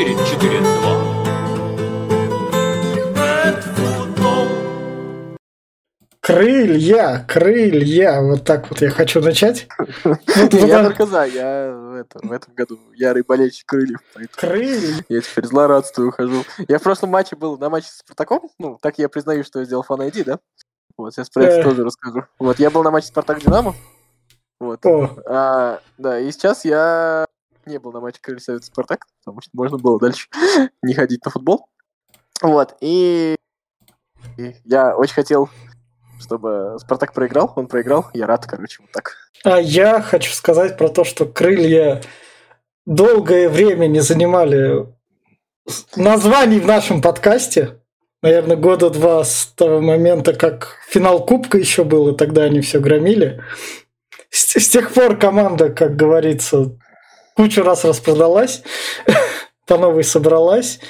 4-4-2. Крылья, крылья. Вот так вот я хочу начать. Я только за, я в этом, году ярый болельщик крыльев, Крылья. я теперь злорадствую хожу. Я в прошлом матче был на матче с Спартаком, ну, так я признаю, что я сделал фан ID, да? Вот, сейчас про это тоже расскажу. Вот, я был на матче Спартак-Динамо, вот, О, А, да, и сейчас я не был на матче Крылья Совета Спартак, потому что можно было дальше не ходить на футбол. Вот, и, и я очень хотел, чтобы Спартак проиграл, он проиграл, я рад, короче, вот так. а я хочу сказать про то, что крылья долгое время не занимали названий в нашем подкасте. Наверное, года два с того момента, как финал Кубка еще был, и тогда они все громили. С, с тех пор команда, как говорится, кучу раз распродалась, по новой собралась.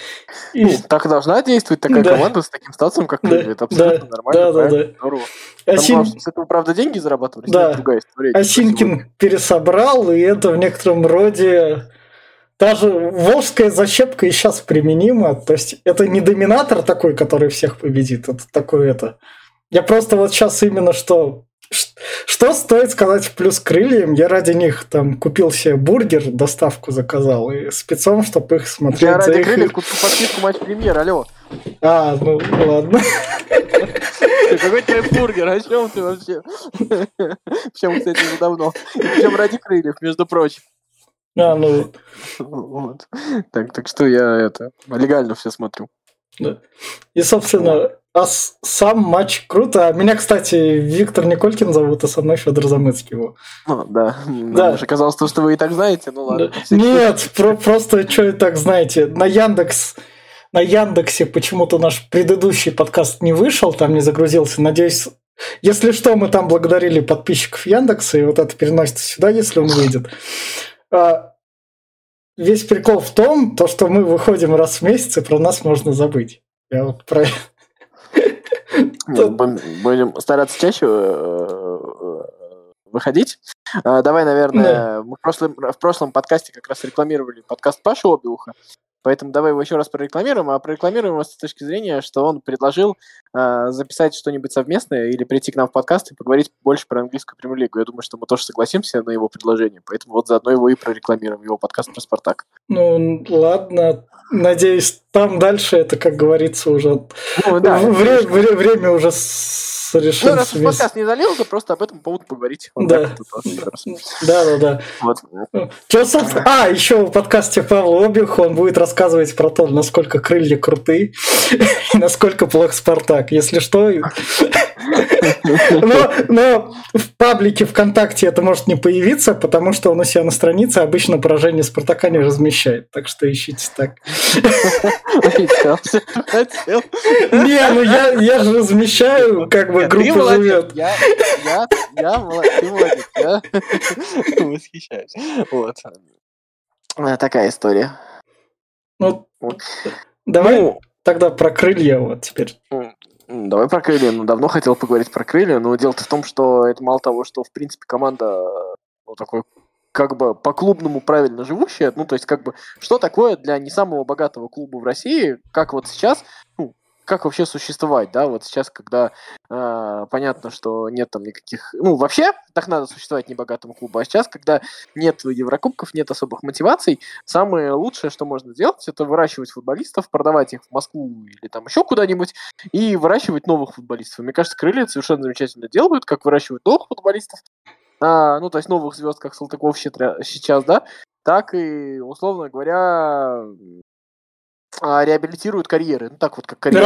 И Ну, так должна действовать такая Да. команда с таким статусом, как Да. Это абсолютно да, нормально, да, да, да. здорово. Осин- с этого, правда, деньги зарабатывались, Да. другая история. Осинкин пересобрал, и это в некотором роде даже волжская защепка и сейчас применима. То есть это не доминатор такой, который всех победит, это такой это. Я просто вот сейчас именно что... Что стоит сказать в плюс крыльям? Я ради них там купил себе бургер, доставку заказал, и спецом, чтобы их смотреть Я ради их- Крыльев купил подписку матч премьер, алло. А, ну ладно. Какой твой бургер? О чем ты вообще? Причем, кстати, уже давно. Причем ради крыльев, между прочим. А, ну, Вот. Так, так что я это легально все смотрю. Да. И, собственно, а сам матч круто. А Меня, кстати, Виктор Николькин зовут, а со мной Федор Замыцкий. его. Ну, да. Да. Нам уже казалось, то, что вы и так знаете. Ну ладно. Да. Нет, про- просто что и так знаете. На Яндекс на Яндексе почему-то наш предыдущий подкаст не вышел, там не загрузился. Надеюсь, если что, мы там благодарили подписчиков Яндекса, и вот это переносится сюда, если он выйдет. А, Весь прикол в том, то, что мы выходим раз в месяц, и про нас можно забыть. Я вот про будем- стараться чаще э, э, выходить. А, Давай, наверное, мы в прошлом, в прошлом подкасте как раз рекламировали подкаст Паши Обиуха. Поэтому давай его еще раз прорекламируем, а прорекламируем его с точки зрения, что он предложил э, записать что-нибудь совместное или прийти к нам в подкаст и поговорить больше про английскую премьер-лигу. Я думаю, что мы тоже согласимся на его предложение, поэтому вот заодно его и прорекламируем, его подкаст про Спартак. Ну, ладно. Надеюсь, там дальше это, как говорится, уже... Ну, да, Вре- вре- время уже с- Ну, раз уж подкаст не залил, то просто об этом поводу поговорить. Вот Да. Да, да, да. Вот. А, еще в подкасте Павла Обиуха он будет рассказывать про то, насколько крылья крутые и насколько плох Спартак. Если что... Но, но в паблике ВКонтакте это может не появиться, потому что он у себя на странице обычно поражение Спартака не размещает. Так что ищите так. Хотел, хотел. Не, ну я же размещаю, как бы Нет, ты группа молодец, живет. Я, я, я молодец, ты молодец, я восхищаюсь. Вот. А, Такая история. Ну, Вот. давай Ну, тогда про крылья вот теперь. давай про крылья. Ну, давно хотел поговорить про крылья, но дело-то в том, что это мало того, что, в принципе, команда ну, такой как бы по-клубному правильно живущая, ну, то есть, как бы, что такое для не самого богатого клуба в России, как вот сейчас, ну, как вообще существовать, да, вот сейчас, когда э, понятно, что нет там никаких, ну, вообще так надо существовать небогатому клубу, а сейчас, когда нет Еврокубков, нет особых мотиваций, самое лучшее, что можно сделать, это выращивать футболистов, продавать их в Москву или там еще куда-нибудь, и выращивать новых футболистов. Мне кажется, крылья совершенно замечательно делают, как выращивают новых футболистов, а, ну, то есть новых звезд, как Салтыков сейчас, да, так и, условно говоря, а, реабилитируют карьеры. Ну, так вот, как карьера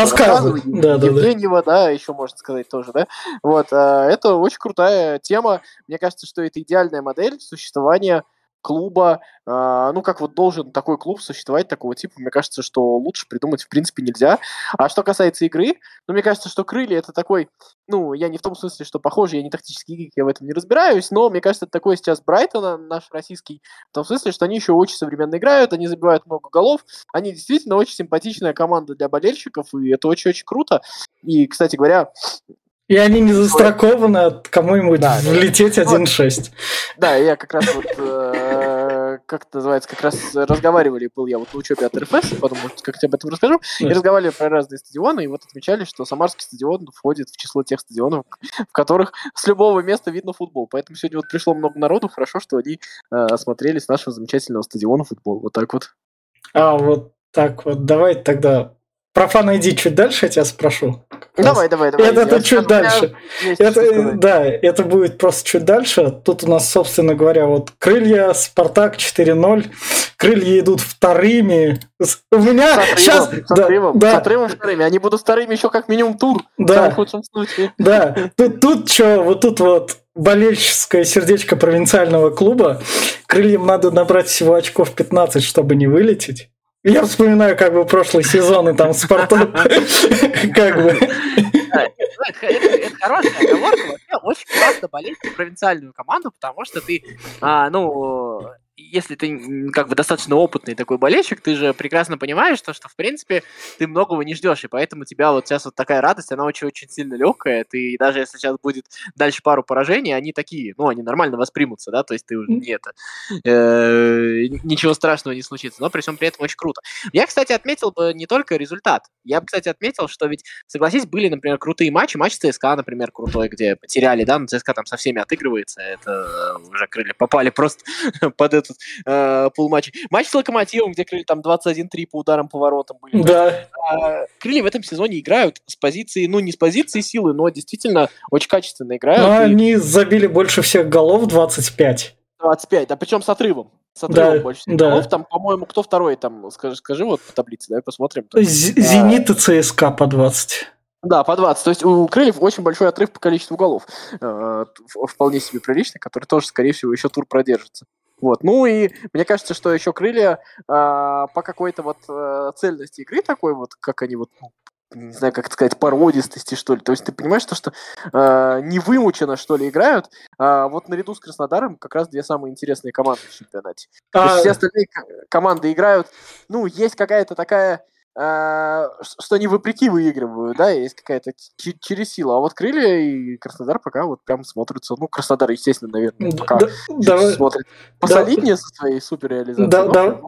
Да, да, да. Евгеньева, да, еще можно сказать тоже, да. Вот, а, это очень крутая тема. Мне кажется, что это идеальная модель существования клуба, а, ну, как вот должен такой клуб существовать такого типа, мне кажется, что лучше придумать в принципе нельзя. А что касается игры, ну, мне кажется, что крылья это такой, ну, я не в том смысле, что похоже, я не тактический гик, я в этом не разбираюсь, но мне кажется, это такой сейчас Брайтона, наш российский, в том смысле, что они еще очень современно играют, они забивают много голов, они действительно очень симпатичная команда для болельщиков, и это очень-очень круто. И, кстати говоря, И они не застрахованы от кому-нибудь Да, влететь Вот. 1-6. Да, я как раз вот э, как это называется, как раз разговаривали, был я вот на учебе от РФС, потом, может, как-то об этом расскажу, и разговаривали про разные стадионы, и вот отмечали, что Самарский стадион входит в число тех стадионов, в которых с любого места видно футбол. Поэтому сегодня вот пришло много народу, хорошо, что они э, осмотрели с нашего замечательного стадиона футбол. Вот так вот. А, вот так вот. Давай тогда про фан иди чуть дальше, я тебя спрошу. Давай, давай, давай. Это, это чуть дальше. Это, да, это будет просто чуть дальше. Тут у нас, собственно говоря, вот крылья, Спартак 4-0. Крылья идут вторыми. У меня с сейчас... С отрывом, да, с отрывом вторыми. Они будут вторыми еще как минимум тур. Да. В худшем случае. Да. Тут, тут что, вот тут вот болельческое сердечко провинциального клуба. Крыльям надо набрать всего очков 15, чтобы не вылететь. Я вспоминаю как бы прошлый сезон и там Спартак. Как бы. Это хорошая оговорка. Вообще очень классно болеть провинциальную команду, потому что ты, а, ну, если ты как бы достаточно опытный такой болельщик, ты же прекрасно понимаешь, то, что, в принципе, ты многого не ждешь, и поэтому у тебя вот сейчас вот такая радость, она очень-очень сильно легкая, ты даже если сейчас будет дальше пару поражений, они такие, ну, они нормально воспримутся, да, то есть ты уже не это, э, ничего страшного не случится, но при всем при этом очень круто. Я, кстати, отметил бы не только результат, я бы, кстати, отметил, что ведь, согласись, были, например, крутые матчи, матч ЦСКА, например, крутой, где потеряли, да, но ЦСКА там со всеми отыгрывается, это уже крылья попали просто под этот э, полуматча. Матч с Локомотивом, где крылья там 21-3 по ударам по воротам были. Да. Э, крылья в этом сезоне играют с позиции, ну, не с позиции силы, но действительно очень качественно играют. Но и... они забили больше всех голов, 25. 25, да, причем с отрывом. С отрывом да, больше да. голов. Там, по-моему, кто второй там, скажи, скажи вот по таблице, давай посмотрим. Зенит и ЦСКА по 20. Да, по 20. То есть у Крыльев очень большой отрыв по количеству голов. Э, вполне себе приличный, который тоже, скорее всего, еще тур продержится. Вот. Ну и мне кажется, что еще крылья э, по какой-то вот э, цельности игры такой вот, как они вот ну, не знаю, как это сказать, породистости, что ли. То есть ты понимаешь, то, что э, не вымучено, что ли, играют. А вот наряду с Краснодаром как раз две самые интересные команды в чемпионате. А... То есть все остальные команды играют, ну, есть какая-то такая а, что они вопреки выигрывают, да, есть какая-то через силу. А вот Крылья и Краснодар пока вот прям смотрятся, ну, Краснодар, естественно, наверное, пока да, давай, смотрит посолиднее да, со своей суперреализацией. Да, да,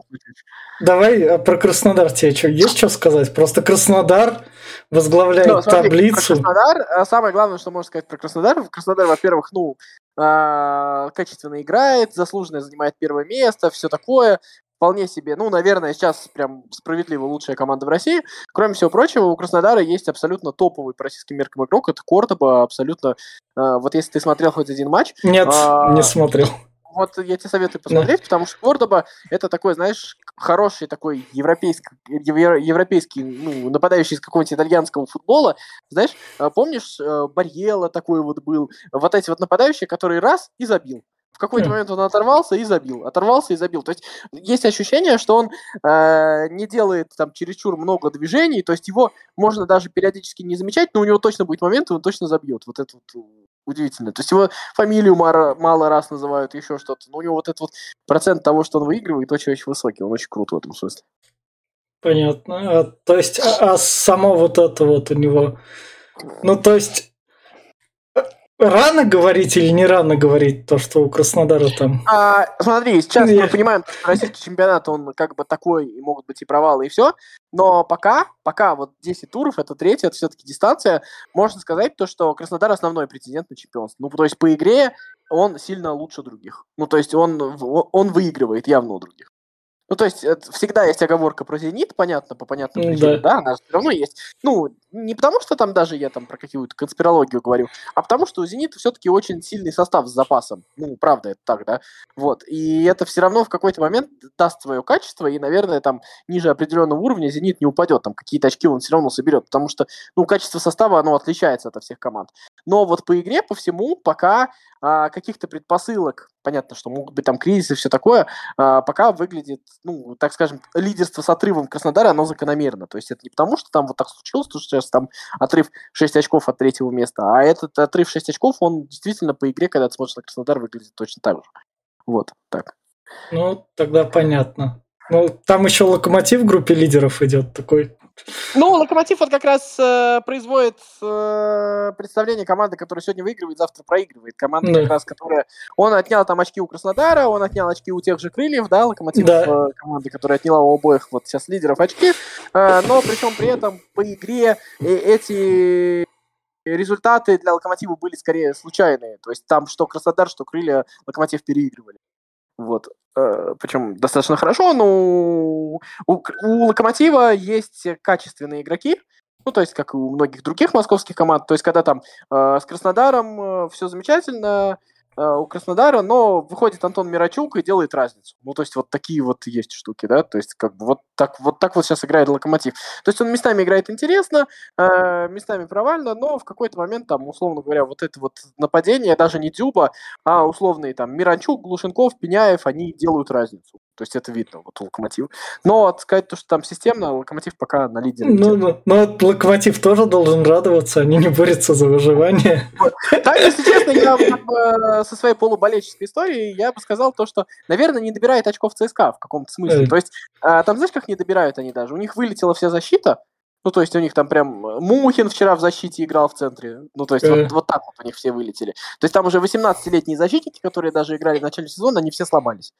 давай а про Краснодар тебе что, есть что сказать? Просто Краснодар возглавляет ну, смотри, таблицу. Краснодар, а самое главное, что можно сказать про Краснодар, Краснодар, во-первых, ну, качественно играет, заслуженно занимает первое место, все такое вполне себе, ну, наверное, сейчас прям справедливо лучшая команда в России. Кроме всего прочего, у Краснодара есть абсолютно топовый по российским меркам игрок, это Кордоба, абсолютно, э, вот если ты смотрел хоть один матч... Нет, э, не смотрел. Вот я тебе советую посмотреть, да. потому что Кордоба это такой, знаешь, хороший такой европейский, европейский ну, нападающий из какого-нибудь итальянского футбола. Знаешь, э, помнишь, э, Барьела такой вот был, вот эти вот нападающие, которые раз и забил. В какой-то момент он оторвался и забил. Оторвался и забил. То есть есть ощущение, что он э, не делает там чересчур много движений, то есть его можно даже периодически не замечать, но у него точно будет момент, и он точно забьет. Вот это вот удивительно. То есть его фамилию мало, мало раз называют, еще что-то. Но у него вот этот вот процент того, что он выигрывает, очень-очень высокий. Он очень крут в этом смысле. Понятно. А, то есть, а, а само вот это вот у него... Ну, то есть, Рано говорить или не рано говорить то, что у Краснодара там? А, смотри, сейчас Нет. мы понимаем, что российский чемпионат, он как бы такой, и могут быть и провалы, и все. Но пока, пока вот 10 туров, это третья, это все-таки дистанция, можно сказать то, что Краснодар основной претендент на чемпионство. Ну, то есть по игре он сильно лучше других. Ну, то есть он, он выигрывает явно у других. Ну, то есть, всегда есть оговорка про «Зенит», понятно, по понятным причинам, да. да, она все равно есть. Ну, не потому, что там даже я там про какую-то конспирологию говорю, а потому, что у «Зенита» все-таки очень сильный состав с запасом. Ну, правда, это так, да. Вот, и это все равно в какой-то момент даст свое качество, и, наверное, там ниже определенного уровня «Зенит» не упадет, там какие-то очки он все равно соберет, потому что, ну, качество состава, оно отличается от всех команд. Но вот по игре, по всему, пока а, каких-то предпосылок, понятно, что могут быть там кризисы и все такое, а, пока выглядит, ну, так скажем, лидерство с отрывом Краснодара, оно закономерно. То есть это не потому, что там вот так случилось, что сейчас там отрыв 6 очков от третьего места, а этот отрыв 6 очков, он действительно по игре, когда ты смотришь на Краснодар, выглядит точно так же. Вот, так. Ну, тогда понятно. Ну, там еще Локомотив в группе лидеров идет такой. Ну, Локомотив вот как раз э, производит э, представление команды, которая сегодня выигрывает, завтра проигрывает. Команда да. как раз, которая... Он отнял там очки у Краснодара, он отнял очки у тех же Крыльев, да, Локомотив да. Э, команды, которая отняла у обоих вот сейчас лидеров очки. Э, но причем при этом по игре э, эти результаты для Локомотива были скорее случайные. То есть там что Краснодар, что Крылья Локомотив переигрывали. Вот. Э, Причем достаточно хорошо, но у, у Локомотива есть качественные игроки, ну, то есть, как и у многих других московских команд. То есть, когда там э, с Краснодаром э, все замечательно, у Краснодара, но выходит Антон Мирачук и делает разницу. Ну, то есть вот такие вот есть штуки, да, то есть как бы вот так вот, так вот сейчас играет Локомотив. То есть он местами играет интересно, э, местами провально, но в какой-то момент там, условно говоря, вот это вот нападение, даже не Дюба, а условные там Миранчук, Глушенков, Пеняев, они делают разницу. То есть это видно, вот у Локомотива. Но сказать то, что там системно, Локомотив пока на лидере. Ну, ну, но Локомотив тоже должен радоваться, они не борются за выживание. Так, если честно, я со своей полуболельческой историей, я бы сказал то, что, наверное, не добирает очков ЦСКА в каком-то смысле. Э. То есть а, там, знаешь, как не добирают они даже? У них вылетела вся защита, ну, то есть у них там прям Мухин вчера в защите играл в центре. Ну, то есть э. вот, вот так вот у них все вылетели. То есть там уже 18-летние защитники, которые даже играли в начале сезона, они все сломались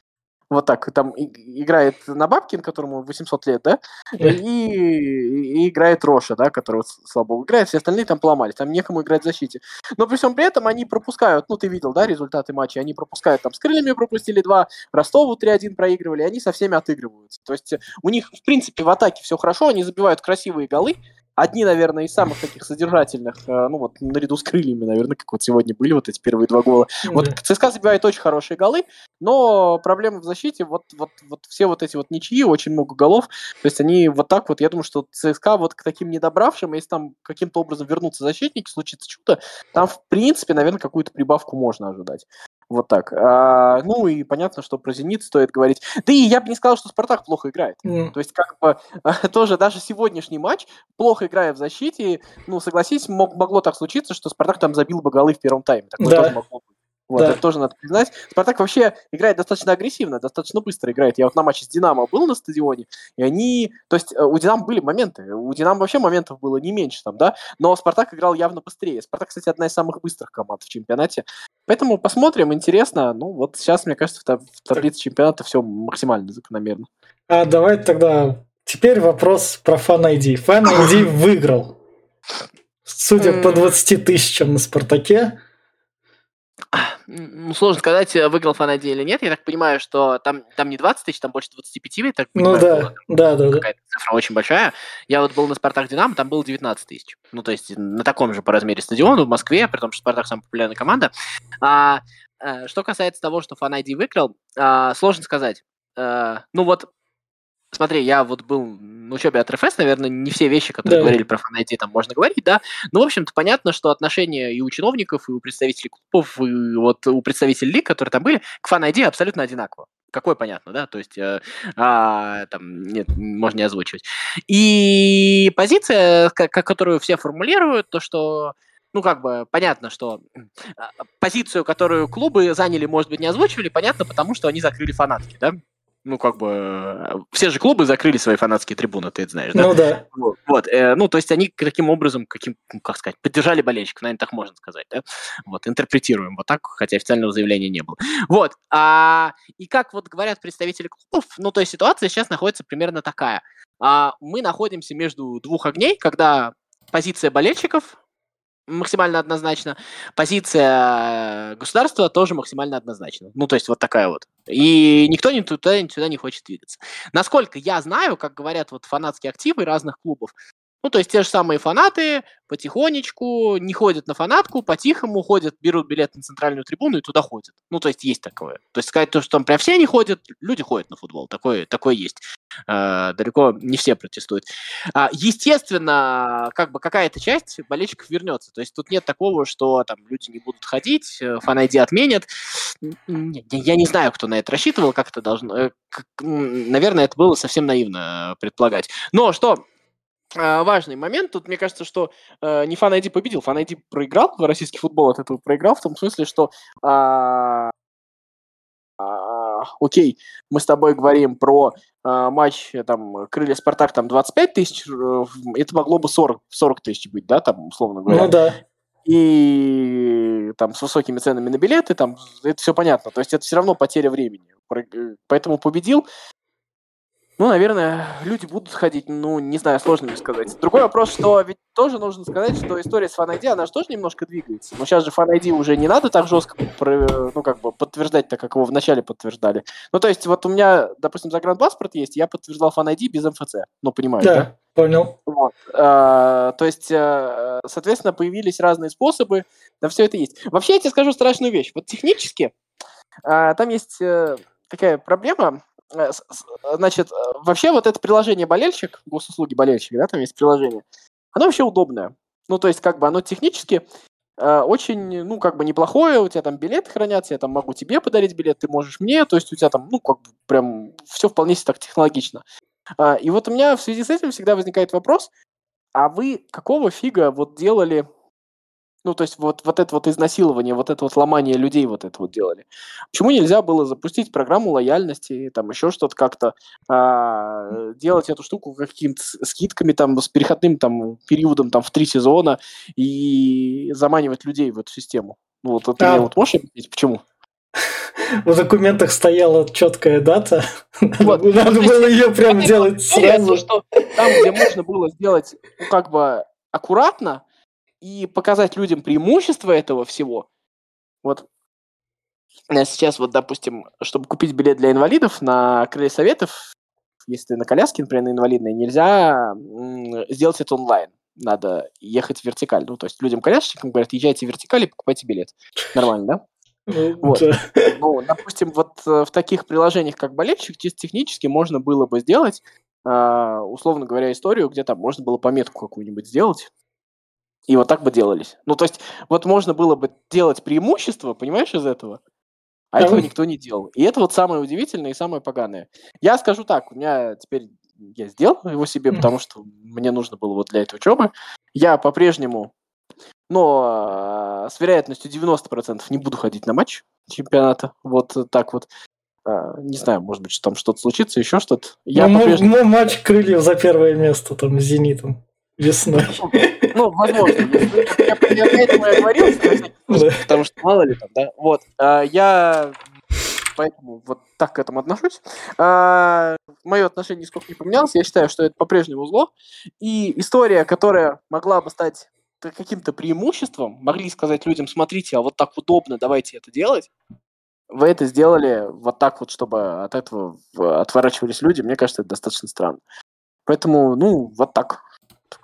вот так, там играет Набабкин, которому 800 лет, да, и, и играет Роша, да, который вот слабо играет, все остальные там поломались, там некому играть в защите. Но при всем при этом они пропускают, ну, ты видел, да, результаты матча, они пропускают, там, с крыльями пропустили два, Ростову 3-1 проигрывали, они со всеми отыгрываются. То есть у них, в принципе, в атаке все хорошо, они забивают красивые голы, одни, наверное, из самых таких содержательных, э, ну вот наряду с крыльями, наверное, как вот сегодня были вот эти первые два гола. Mm-hmm. Вот ЦСКА забивает очень хорошие голы, но проблема в защите, вот, вот, вот все вот эти вот ничьи, очень много голов, то есть они вот так вот, я думаю, что ЦСКА вот к таким недобравшим, если там каким-то образом вернутся защитники, случится чудо, там, в принципе, наверное, какую-то прибавку можно ожидать. Вот так. А, ну и понятно, что про «Зенит» стоит говорить. Да и я бы не сказал, что «Спартак» плохо играет. Mm. То есть как бы тоже даже сегодняшний матч, плохо играя в защите, ну согласись, мог, могло так случиться, что «Спартак» там забил бы голы в первом тайме. Такое да. тоже могло быть. Вот, да. это тоже надо признать. Спартак вообще играет достаточно агрессивно, достаточно быстро играет. Я вот на матче с Динамо был на стадионе, и они... То есть э, у Динамо были моменты, у Динамо вообще моментов было не меньше там, да, но Спартак играл явно быстрее. Спартак, кстати, одна из самых быстрых команд в чемпионате. Поэтому посмотрим, интересно. Ну, вот сейчас, мне кажется, в таблице чемпионата все максимально закономерно. А давай тогда теперь вопрос про Fan ID. Fan ID выиграл. Судя по 20 тысячам на Спартаке, ну, сложно сказать, э, выиграл Фанади или нет. Я так понимаю, что там, там не 20 тысяч, там больше 25, я так понимаю. Ну да, было. да, да. Какая-то да. цифра очень большая. Я вот был на Спартак Динамо, там было 19 тысяч. Ну, то есть на таком же по размере стадиона в Москве, при том, что Спартак самая популярная команда. А, а, что касается того, что Фанади выиграл, а, сложно сказать. А, ну вот Смотри, я вот был учебе от РФС, наверное, не все вещи, которые да. говорили про фан там можно говорить, да. Но, в общем-то, понятно, что отношения и у чиновников, и у представителей клубов, и вот у представителей лиг, которые там были, к фан абсолютно одинаково. Какое понятно, да? То есть, э, а, там, нет, можно не озвучивать. И позиция, как, которую все формулируют, то, что ну, как бы, понятно, что а, позицию, которую клубы заняли, может быть, не озвучивали, понятно, потому что они закрыли фанатки, да? Ну, как бы, все же клубы закрыли свои фанатские трибуны, ты это знаешь, да? Ну, да. Вот, вот э, ну, то есть они таким образом, каким, ну, как сказать, поддержали болельщиков, наверное, так можно сказать, да? Вот, интерпретируем вот так, хотя официального заявления не было. Вот, а, и как вот говорят представители клубов, ну, то есть ситуация сейчас находится примерно такая. А, мы находимся между двух огней, когда позиция болельщиков максимально однозначно. Позиция государства тоже максимально однозначна. Ну, то есть вот такая вот. И никто ни туда, ни сюда не хочет двигаться. Насколько я знаю, как говорят вот фанатские активы разных клубов, ну, то есть те же самые фанаты потихонечку не ходят на фанатку, по-тихому ходят, берут билет на центральную трибуну и туда ходят. Ну, то есть есть такое. То есть сказать то, что там прям все не ходят, люди ходят на футбол. Такое, такое есть. Э, далеко не все протестуют. А, естественно, как бы какая-то часть болельщиков вернется. То есть тут нет такого, что там люди не будут ходить, э, фанайди отменят. Я не знаю, кто на это рассчитывал, как это должно... Э, наверное, это было совсем наивно предполагать. Но что а, важный момент. Тут мне кажется, что э, не Фан ID победил, Фан ID проиграл, российский футбол от этого проиграл, в том смысле, что э, окей, мы с тобой говорим про э, матч, там, Крылья Спартак, там, 25 тысяч, э, это могло бы 40, 40 тысяч быть, да, там, условно говоря. Ну да. И там с высокими ценами на билеты, там, это все понятно. То есть это все равно потеря времени. Поэтому победил ну, наверное, люди будут ходить, ну, не знаю, сложно мне сказать. Другой вопрос, что ведь тоже нужно сказать, что история с FanID, она же тоже немножко двигается. Но сейчас же FanID уже не надо так жестко, ну, как бы, подтверждать, так как его вначале подтверждали. Ну, то есть, вот у меня, допустим, загранпаспорт есть, я подтверждал FanID без МФЦ. Ну, понимаешь, да? Да, понял. Вот. А, то есть, а, соответственно, появились разные способы, да все это есть. Вообще, я тебе скажу страшную вещь. Вот технически а, там есть э, такая проблема, Э, значит, э, вообще вот это приложение болельщик, госуслуги болельщик, да, там есть приложение, оно вообще удобное. Ну, то есть, как бы оно технически э, очень, ну, как бы неплохое, у тебя там билеты хранятся, я там могу тебе подарить билет, ты можешь мне, то есть у тебя там, ну, как бы прям все вполне себе так технологично. А, и вот у меня в связи с этим всегда возникает вопрос, а вы какого фига вот делали ну, то есть вот, вот это вот изнасилование, вот это вот ломание людей вот это вот делали. Почему нельзя было запустить программу лояльности, там еще что-то как-то, а, делать эту штуку какими-то скидками, там, с переходным там периодом там в три сезона и заманивать людей в эту систему? Ну, вот, вот ты мне вот можешь объяснить, почему? В документах стояла четкая дата. Вот. Надо было ее прям делать сразу. Что там, где можно было сделать, ну, как бы аккуратно, и показать людям преимущество этого всего. Вот сейчас вот, допустим, чтобы купить билет для инвалидов на Крылья Советов, если на коляске, например, на инвалидной, нельзя сделать это онлайн. Надо ехать вертикально. Ну, то есть людям-колясочникам говорят, езжайте вертикально и покупайте билет. Нормально, да? Ну, вот. ну, допустим, вот э, в таких приложениях, как болельщик, чисто технически можно было бы сделать, а, условно говоря, историю, где там можно было пометку какую-нибудь сделать, и вот так бы делались. Ну, то есть, вот можно было бы делать преимущество, понимаешь, из этого, а этого никто не делал. И это вот самое удивительное и самое поганое. Я скажу так, у меня теперь я сделал его себе, потому что мне нужно было вот для этой учебы. Я по-прежнему, но с вероятностью 90% не буду ходить на матч чемпионата. Вот так вот. А, не знаю, может быть, что там что-то случится, еще что-то. Я ну, по-прежнему... матч крыльев за первое место там с «Зенитом» весной. Ну, возможно. Я поэтому я говорил, потому что мало ли там, да. Вот. А, я поэтому вот так к этому отношусь. А, мое отношение нисколько не поменялось. Я считаю, что это по-прежнему зло. И история, которая могла бы стать каким-то преимуществом, могли сказать людям, смотрите, а вот так удобно, давайте это делать. Вы это сделали вот так вот, чтобы от этого отворачивались люди. Мне кажется, это достаточно странно. Поэтому, ну, вот так.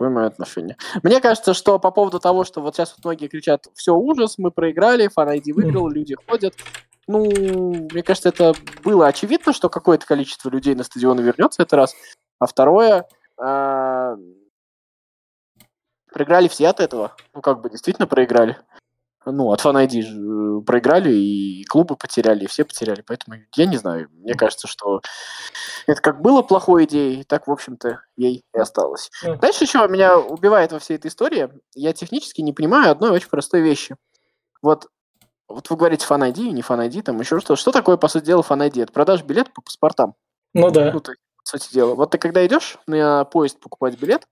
Такое мое отношение. Мне кажется, что по поводу того, что вот сейчас вот многие кричат, все, ужас, мы проиграли, фанайди выиграл, люди ходят. Ну, мне кажется, это было очевидно, что какое-то количество людей на стадион вернется это раз. А второе, а, проиграли все от этого. Ну, как бы действительно проиграли ну, от Fan ID э, проиграли, и клубы потеряли, и все потеряли. Поэтому я не знаю. Мне кажется, что это как было плохой идеей, так, в общем-то, ей и осталось. Mm. Дальше еще меня убивает во всей этой истории. Я технически не понимаю одной очень простой вещи. Вот вот вы говорите Fan ID, не Fan ID, там еще что-то. Что такое, по сути дела, Fan ID? Это продаж билет по паспортам. Ну да. Ну, то, по сути дела. Вот ты когда идешь на поезд покупать билет,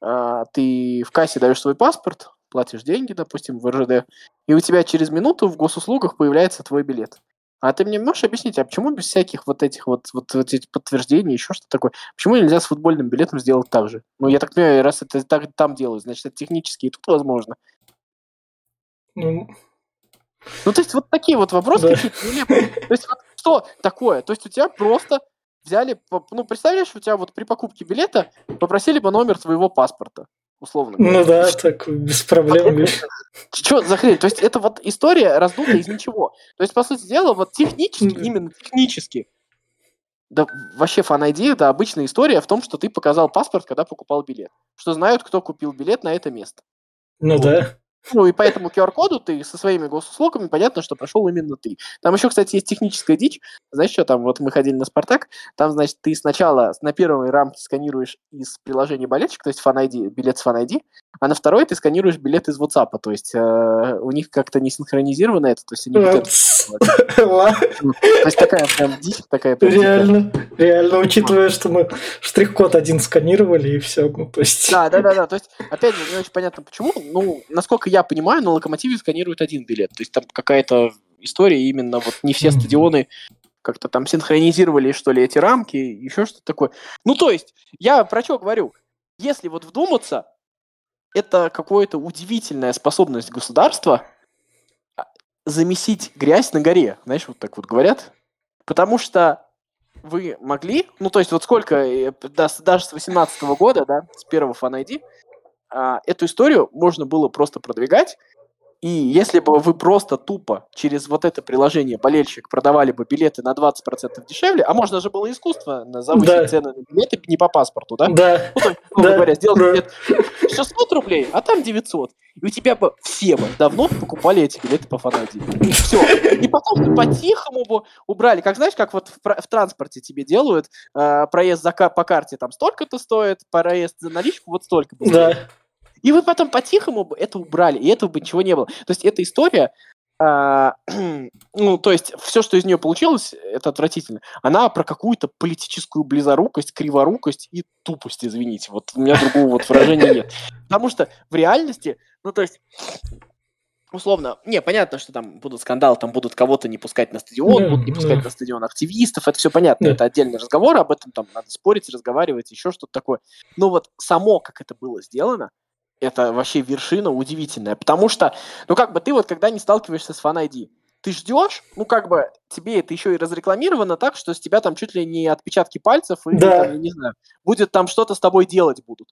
а, ты в кассе даешь свой паспорт, платишь деньги, допустим, в РЖД, и у тебя через минуту в госуслугах появляется твой билет. А ты мне можешь объяснить, а почему без всяких вот этих вот, вот, вот этих подтверждений, еще что такое? Почему нельзя с футбольным билетом сделать так же? Ну, я так понимаю, раз это так там делают, значит, это технически и тут возможно. Ну, ну, то есть вот такие вот вопросы да. какие-то нелепые. То есть вот что такое? То есть у тебя просто взяли, ну, представляешь, у тебя вот при покупке билета попросили бы номер твоего паспорта условно говоря. Ну да, так без проблем. Что за хрень? То есть это вот история раздута из ничего. То есть, по сути дела, вот технически, именно технически, да вообще фан это обычная история в том, что ты показал паспорт, когда покупал билет. Что знают, кто купил билет на это место. Ну вот. да. Ну и по этому QR-коду ты со своими госуслугами, понятно, что прошел именно ты. Там еще, кстати, есть техническая дичь. Знаешь что, там вот мы ходили на Спартак, там, значит, ты сначала на первой рамке сканируешь из приложения болельщик, то есть ID, билет с ID, а на второй ты сканируешь билет из WhatsApp, то есть э, у них как-то не синхронизировано это, то есть они... То есть такая прям дичь, такая... Реально, реально, учитывая, что мы штрих-код один сканировали и все, ну то есть... Да, да, да, да, то есть, опять же, не очень понятно почему, ну, насколько я понимаю, на Локомотиве сканируют один билет, то есть там какая-то история именно вот не все стадионы как-то там синхронизировали, что ли, эти рамки, еще что-то такое. Ну, то есть, я про что говорю? Если вот вдуматься, это какая-то удивительная способность государства а, замесить грязь на горе. Знаешь, вот так вот говорят. Потому что вы могли, ну, то есть вот сколько, э, даже с 18 года, да, с первого ID, а, эту историю можно было просто продвигать, и если бы вы просто тупо через вот это приложение болельщик продавали бы билеты на 20% дешевле, а можно же было искусство завысить да. цены на билеты не по паспорту, да? Да. Ну, то да. говоря, сделать да. билет 600 рублей, а там 900. И у тебя бы все бы давно покупали эти билеты по фанате. Все. И потом по-тихому бы убрали. Как знаешь, как вот в, в транспорте тебе делают, э, проезд за, по карте там столько-то стоит, проезд за наличку вот столько бы стоит. Да. И вы потом по-тихому это убрали, и этого бы ничего не было. То есть эта история, а, ну, то есть все, что из нее получилось, это отвратительно. Она про какую-то политическую близорукость, криворукость и тупость, извините. Вот у меня другого вот выражения нет. Потому что в реальности, ну, то есть условно, не, понятно, что там будут скандалы, там будут кого-то не пускать на стадион, yeah, будут не пускать yeah. на стадион активистов, это все понятно, yeah. это отдельный разговор, об этом там надо спорить, разговаривать, еще что-то такое. Но вот само, как это было сделано, это вообще вершина удивительная. Потому что, ну как бы ты вот когда не сталкиваешься с Fan ID, ты ждешь, ну как бы тебе это еще и разрекламировано так, что с тебя там чуть ли не отпечатки пальцев и, да. там, я не знаю, будет там что-то с тобой делать будут.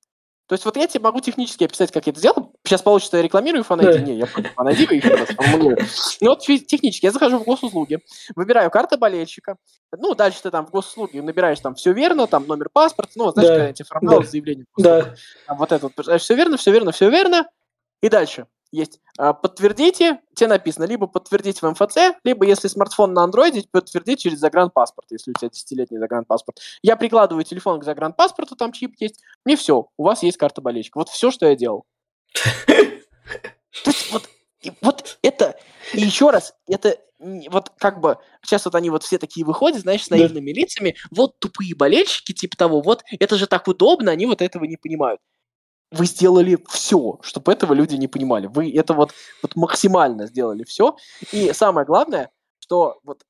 То есть вот я тебе могу технически описать, как я это сделал. Сейчас получится, я рекламирую фанайди. Да. Не, я против фанайди еще раз. Ну вот технически я захожу в госуслуги, выбираю карта болельщика. Ну, дальше ты там в госуслуги набираешь там все верно, там номер паспорта, ну, знаешь, да. эти формулы да. заявления. Да. Там вот это вот, все верно, все верно, все верно. И дальше есть а, подтвердите, тебе написано, либо подтвердить в МФЦ, либо если смартфон на андроиде, подтвердить через загранпаспорт, если у тебя десятилетний загранпаспорт. Я прикладываю телефон к загранпаспорту, там чип есть, мне все, у вас есть карта болельщика. Вот все, что я делал. То есть вот, вот это, и еще раз, это вот как бы сейчас вот они вот все такие выходят, знаешь, с наивными лицами, вот тупые болельщики, типа того, вот это же так удобно, они вот этого не понимают вы сделали все, чтобы этого люди не понимали. Вы это вот, вот максимально сделали все. И самое главное, что вот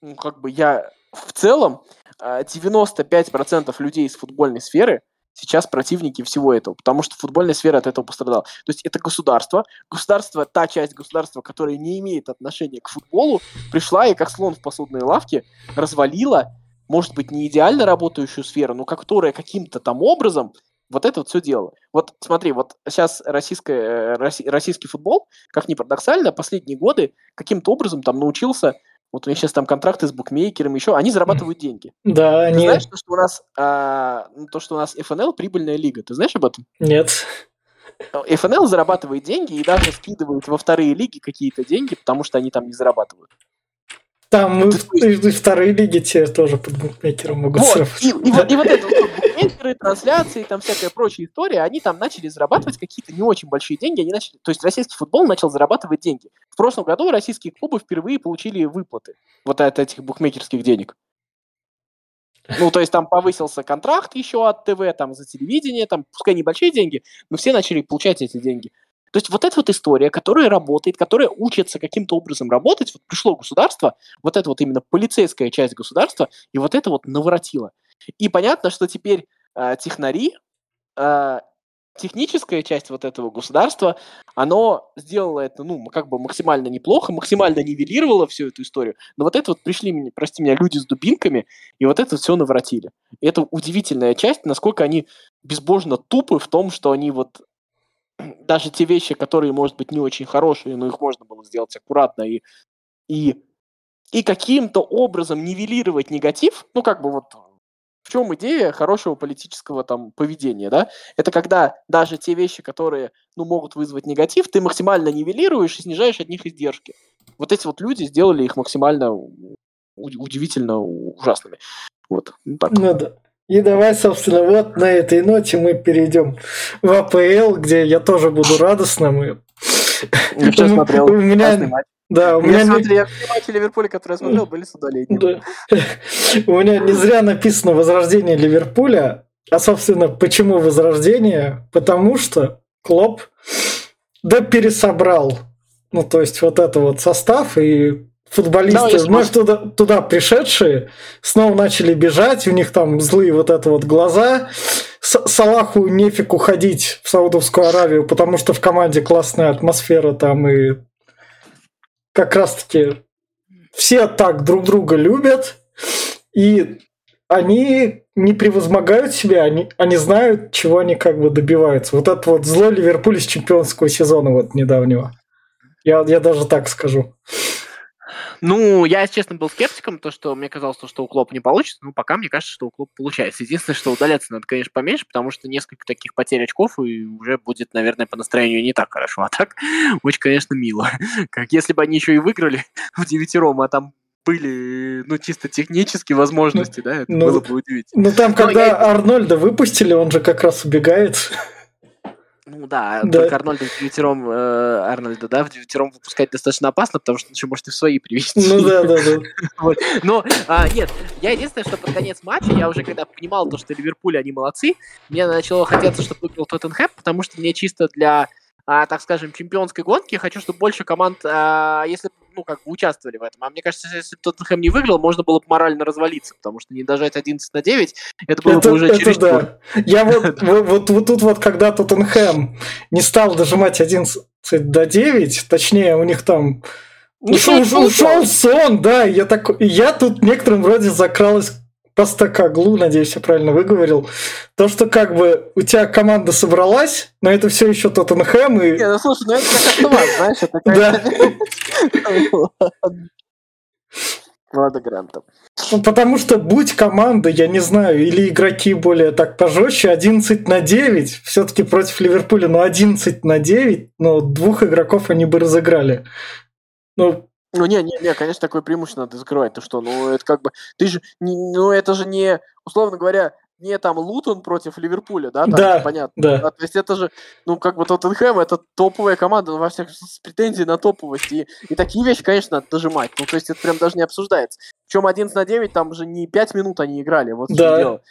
ну, как бы я в целом 95% а, людей из футбольной сферы сейчас противники всего этого, потому что футбольная сфера от этого пострадала. То есть это государство, государство, та часть государства, которая не имеет отношения к футболу, пришла и как слон в посудной лавке развалила, может быть, не идеально работающую сферу, но которая каким-то там образом вот это вот все дело. Вот смотри, вот сейчас российская, э, российский футбол, как ни парадоксально, последние годы каким-то образом там научился вот у них сейчас там контракты с букмекером, еще они зарабатывают деньги. Да, Ты знаешь, то, что у нас а, то, что у нас ФНЛ прибыльная лига. Ты знаешь об этом? Нет. ФНЛ зарабатывает деньги и даже скидывает во вторые лиги какие-то деньги, потому что они там не зарабатывают. Там мы в, вторые лиги те тоже под букмекером могут вот, и, и, вот, и вот это вот, букмекеры, трансляции, там всякая прочая история, они там начали зарабатывать какие-то не очень большие деньги, они начали, то есть российский футбол начал зарабатывать деньги. В прошлом году российские клубы впервые получили выплаты вот от этих букмекерских денег. Ну, то есть там повысился контракт еще от ТВ, там за телевидение, там, пускай небольшие деньги, но все начали получать эти деньги. То есть вот эта вот история, которая работает, которая учится каким-то образом работать, вот пришло государство, вот это вот именно полицейская часть государства, и вот это вот наворотило. И понятно, что теперь э, технари, э, техническая часть вот этого государства, оно сделало это, ну, как бы максимально неплохо, максимально нивелировало всю эту историю. Но вот это вот пришли, прости меня, люди с дубинками, и вот это все наворотили. И это удивительная часть, насколько они безбожно тупы в том, что они вот даже те вещи, которые, может быть, не очень хорошие, но их можно было сделать аккуратно и, и, и каким-то образом нивелировать негатив, ну, как бы вот в чем идея хорошего политического там поведения, да? Это когда даже те вещи, которые, ну, могут вызвать негатив, ты максимально нивелируешь и снижаешь от них издержки. Вот эти вот люди сделали их максимально удивительно ужасными. Вот. Так. Ну, да. И давай, собственно, вот на этой ноте мы перейдем в АПЛ, где я тоже буду радостным. И... Я сейчас смотрел. У меня... Да, у меня... Я смотрю, я все матчи Ливерпуля, которые я смотрел, были с удалением. Да. У меня не зря написано «Возрождение Ливерпуля», а, собственно, почему «Возрождение»? Потому что Клоп да пересобрал, ну, то есть вот это вот состав, и футболисты, ну, туда, туда пришедшие, снова начали бежать, у них там злые вот это вот глаза. С Салаху нефиг уходить в Саудовскую Аравию, потому что в команде классная атмосфера там и как раз-таки все так друг друга любят, и они не превозмогают себя, они, они знают, чего они как бы добиваются. Вот это вот зло Ливерпуль из чемпионского сезона вот недавнего. Я, я даже так скажу. Ну, я, если честно, был скептиком, то, что мне казалось, что у Клопа не получится, но пока мне кажется, что у Клопа получается. Единственное, что удаляться надо, конечно, поменьше, потому что несколько таких потерь очков, и уже будет, наверное, по настроению не так хорошо. А так, очень, конечно, мило. Как если бы они еще и выиграли в девятером, а там были, ну, чисто технические возможности, ну, да, это ну, было бы удивительно. Ну, там, когда я... Арнольда выпустили, он же как раз убегает. Ну да, да. только Арнольда в девятером, э, Арнольда, да, в девятером выпускать достаточно опасно, потому что он еще может и в свои привести. Ну да, да, да. вот. Но а, нет, я единственное, что под конец матча, я уже когда понимал то, что Ливерпуль, они молодцы, мне начало хотеться, чтобы выиграл Тоттенхэм, потому что мне чисто для а, так скажем, чемпионской гонки. Хочу, чтобы больше команд, а, если ну, как бы участвовали в этом. А мне кажется, если бы Тоттенхэм не выиграл, можно было бы морально развалиться, потому что не дожать 11 на 9, это было это, бы уже это через да. Я вот, вот, вот тут вот, когда Тоттенхэм не стал дожимать 11 до 9, точнее, у них там ушел, ушел сон, да, я, так, я тут некоторым вроде закралась Постакоглу, надеюсь, я правильно выговорил. То, что как бы у тебя команда собралась, но это все еще Тоттенхэм и... Не, ну слушай, ну это как автомат, знаешь, это Да. Ладно, Грантом. Ну, потому что будь команда, я не знаю, или игроки более так пожестче, 11 на 9, все-таки против Ливерпуля, но 11 на 9, но двух игроков они бы разыграли. Ну, ну, не, не, не, конечно, такое преимущество надо закрывать. Ты что, ну, это как бы, ты же, не, ну, это же не, условно говоря, не там Лутон против Ливерпуля, да? Там, да, понятно. Да. да. То есть это же, ну, как бы Тоттенхэм, это топовая команда, во всех с претензией на топовость. И, и такие вещи, конечно, надо дожимать. Ну, то есть это прям даже не обсуждается. Причем 11 на 9, там же не 5 минут они играли, вот да. дело.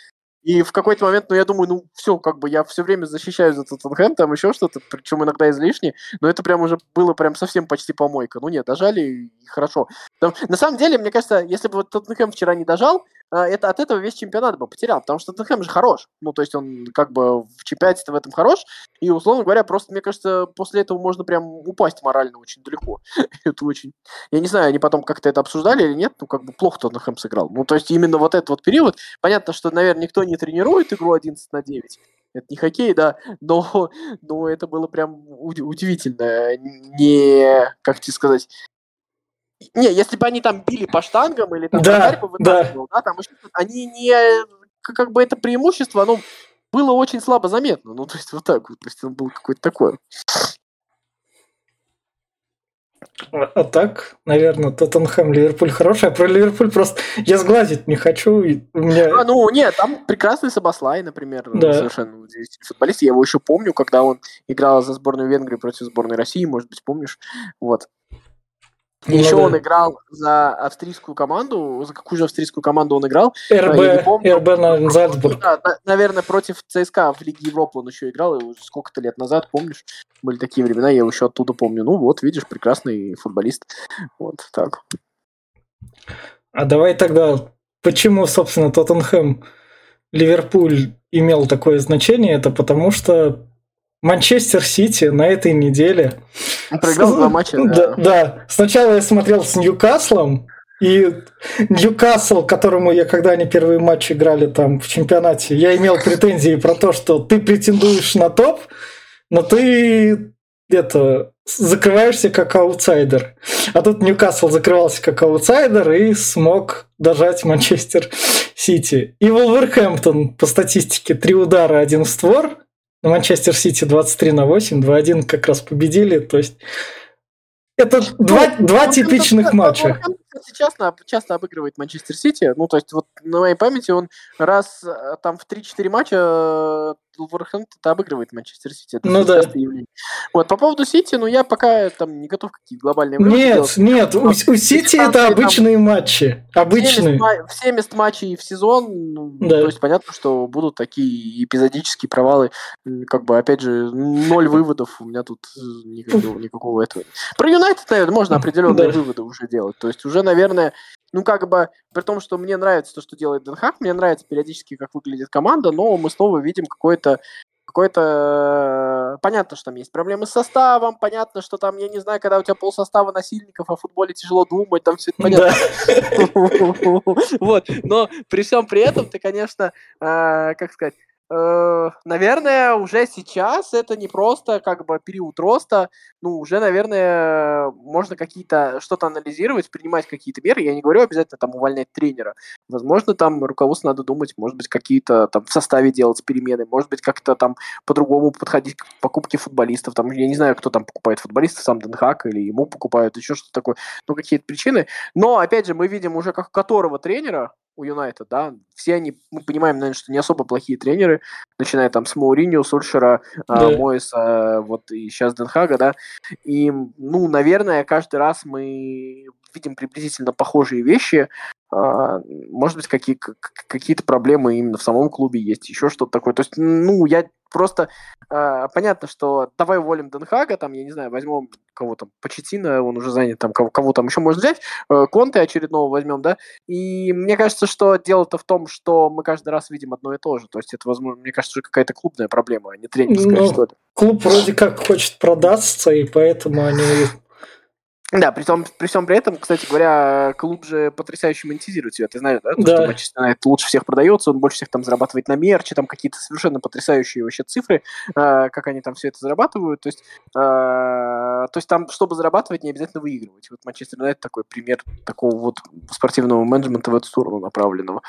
И в какой-то момент, ну, я думаю, ну, все, как бы я все время защищаю за Тоттенхэм, там еще что-то, причем иногда излишне, но это прям уже было прям совсем почти помойка. Ну, нет, дожали, и хорошо. Там, на самом деле, мне кажется, если бы вот Тоттенхэм вчера не дожал, а, это от этого весь чемпионат бы потерял, потому что Тоттенхэм же хорош. Ну, то есть он как бы в чемпионате в этом хорош, и, условно говоря, просто, мне кажется, после этого можно прям упасть морально очень далеко. это очень... Я не знаю, они потом как-то это обсуждали или нет, ну, как бы плохо Тоттенхэм сыграл. Ну, то есть именно вот этот вот период, понятно, что, наверное, никто не тренирует игру 11 на 9, это не хоккей, да, но, но это было прям удивительно. Не, как тебе сказать, не, если бы они там били по штангам или там да, бы да. да, там они не, как бы это преимущество, оно было очень слабо заметно. Ну, то есть вот так вот, то есть он был какой-то такой. А, так, наверное, Тоттенхэм, Ливерпуль хороший, а про Ливерпуль просто я сглазить не хочу. И у меня... а, ну, нет, там прекрасный Сабаслай, например, да. совершенно удивительный футболист. Я его еще помню, когда он играл за сборную Венгрии против сборной России, может быть, помнишь. Вот. Ну, Еще да. он играл за австрийскую команду. За какую же австрийскую команду он играл? РБ, РБ на Зальцбург. Да, наверное, против ЦСКА в Лиге Европы он еще играл. Сколько-то лет назад, помнишь? Были такие времена, я его еще оттуда помню. Ну вот, видишь, прекрасный футболист. Вот так. А давай тогда, почему, собственно, Тоттенхэм Ливерпуль имел такое значение? Это потому что Манчестер Сити на этой неделе. Проиграл два матча. Да. да, да. Сначала я смотрел с Ньюкаслом, и Ньюкасл, которому я, когда они первые матчи играли там в чемпионате, я имел претензии про то, что ты претендуешь на топ, но ты это закрываешься как аутсайдер. А тут Ньюкасл закрывался как аутсайдер и смог дожать Манчестер Сити. И Волверхэмптон по статистике три удара, один створ – на Манчестер Сити 23 на 8, 2-1 как раз победили. То есть это ну, два, два типичных матча. часто, часто обыгрывает Манчестер Сити. Ну, то есть, вот на моей памяти он раз э, там в 3-4 матча Вулверхэмптон обыгрывает Манчестер Сити. Это ну да. Вот, по поводу Сити, ну, я пока там не готов какие-то глобальные Нет, делать. нет, у, у Сити это обычные там, матчи. Обычные. 70, 70 матчей в сезон, ну, да. то есть понятно, что будут такие эпизодические провалы. Как бы, опять же, ноль выводов, у меня тут э, никакого, никакого этого. Про Юнайтед, наверное, можно определенные да. выводы уже делать. То есть уже, наверное, ну, как бы, при том, что мне нравится то, что делает Денхак, мне нравится периодически, как выглядит команда, но мы снова видим какой-то какой-то... Понятно, что там есть проблемы с составом, понятно, что там, я не знаю, когда у тебя пол состава насильников, а в футболе тяжело думать, там все это понятно. Вот, но при всем при этом ты, конечно, а, как сказать, Э, наверное, уже сейчас это не просто как бы период роста, ну, уже, наверное, можно какие-то, что-то анализировать, принимать какие-то меры. Я не говорю обязательно там увольнять тренера. Возможно, там руководству надо думать, может быть, какие-то там в составе делать перемены, может быть, как-то там по-другому подходить к покупке футболистов. Там, я не знаю, кто там покупает футболистов, сам Денхак или ему покупают, еще что-то такое. Ну, какие-то причины. Но, опять же, мы видим уже как которого тренера, у Юнайтед, да, все они, мы понимаем, наверное, что не особо плохие тренеры, начиная там с Мауриньо, Сульшера, да. Моиса, вот и сейчас Денхага, да, и, ну, наверное, каждый раз мы видим приблизительно похожие вещи, а, может быть, какие, какие-то проблемы именно в самом клубе есть, еще что-то такое. То есть, ну, я просто... Э, понятно, что давай уволим Денхага, там, я не знаю, возьмем кого там, Почетина, он уже занят, там, кого, кого там еще можно взять, э, Конте очередного возьмем, да, и мне кажется, что дело-то в том, что мы каждый раз видим одно и то же, то есть это, возможно, мне кажется, какая-то клубная проблема, а не тренерская, ну, что Клуб вроде как хочет продаться, и поэтому они да, при, том, при всем при этом, кстати говоря, клуб же потрясающе монетизирует себя. Ты знаешь, да? То, да. что Манчестер Юнайтед лучше всех продается, он больше всех там зарабатывает на мерче, там какие-то совершенно потрясающие вообще цифры, э, как они там все это зарабатывают. То есть, э, то есть там, чтобы зарабатывать, не обязательно выигрывать. Вот Манчестер Юнайтед такой пример такого вот спортивного менеджмента в эту сторону направленного.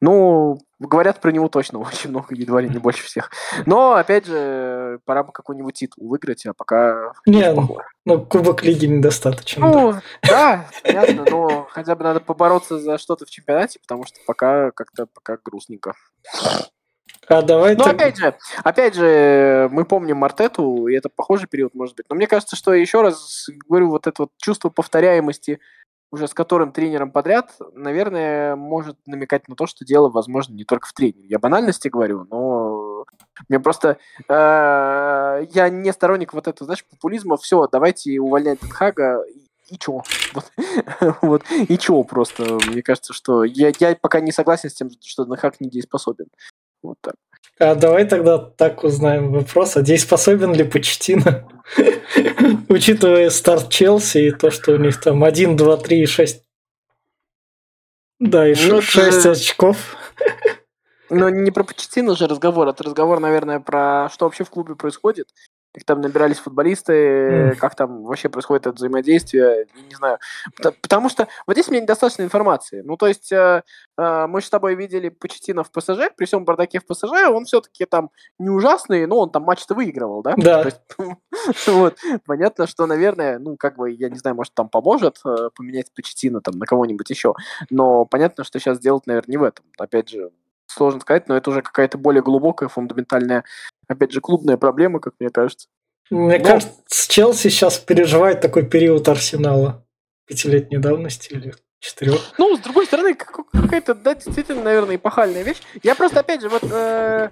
Ну, говорят про него точно очень много, едва ли не больше всех. Но, опять же, пора бы какой-нибудь титул выиграть, а пока... Не, ну, ну, Кубок Лиги недостаточно. Ну, да, понятно, но хотя бы надо побороться за что-то в чемпионате, потому что пока как-то пока грустненько. А давай Но так... опять же, опять же, мы помним Мартету, и это похожий период, может быть. Но мне кажется, что еще раз говорю, вот это вот чувство повторяемости уже с которым тренером подряд, наверное, может намекать на то, что дело, возможно, не только в тренере. Я банальности говорю, но мне просто... Э, я не сторонник вот этого, знаешь, популизма. Все, давайте увольнять Денхага и, чё? Вот, вот, и чё просто? Мне кажется, что я, я пока не согласен с тем, что Денхаг недееспособен. Вот так. А давай тогда так узнаем вопрос, а дееспособен ли Почтина? Учитывая старт Челси и то, что у них там 1, 2, 3, 6... Да, и 6 ну, очков. Но не про Почтина же разговор, это разговор, наверное, про что вообще в клубе происходит как там набирались футболисты, mm. как там вообще происходит это взаимодействие, не знаю. Потому что вот здесь у меня недостаточно информации. Ну, то есть э, э, мы с тобой видели Почетина в ПСЖ, при всем бардаке в ПСЖ, он все-таки там не ужасный, но он там матч-то выигрывал, да? Да. Есть, вот. Понятно, что, наверное, ну, как бы, я не знаю, может, там поможет э, поменять Почетина там на кого-нибудь еще, но понятно, что сейчас делать, наверное, не в этом. Опять же, сложно сказать, но это уже какая-то более глубокая, фундаментальная, опять же, клубная проблема, как мне кажется. Мне но... кажется, Челси сейчас переживает такой период Арсенала пятилетней давности или четырех. Ну, с другой стороны, какая-то, да, действительно, наверное, эпохальная вещь. Я просто, опять же, вот, э,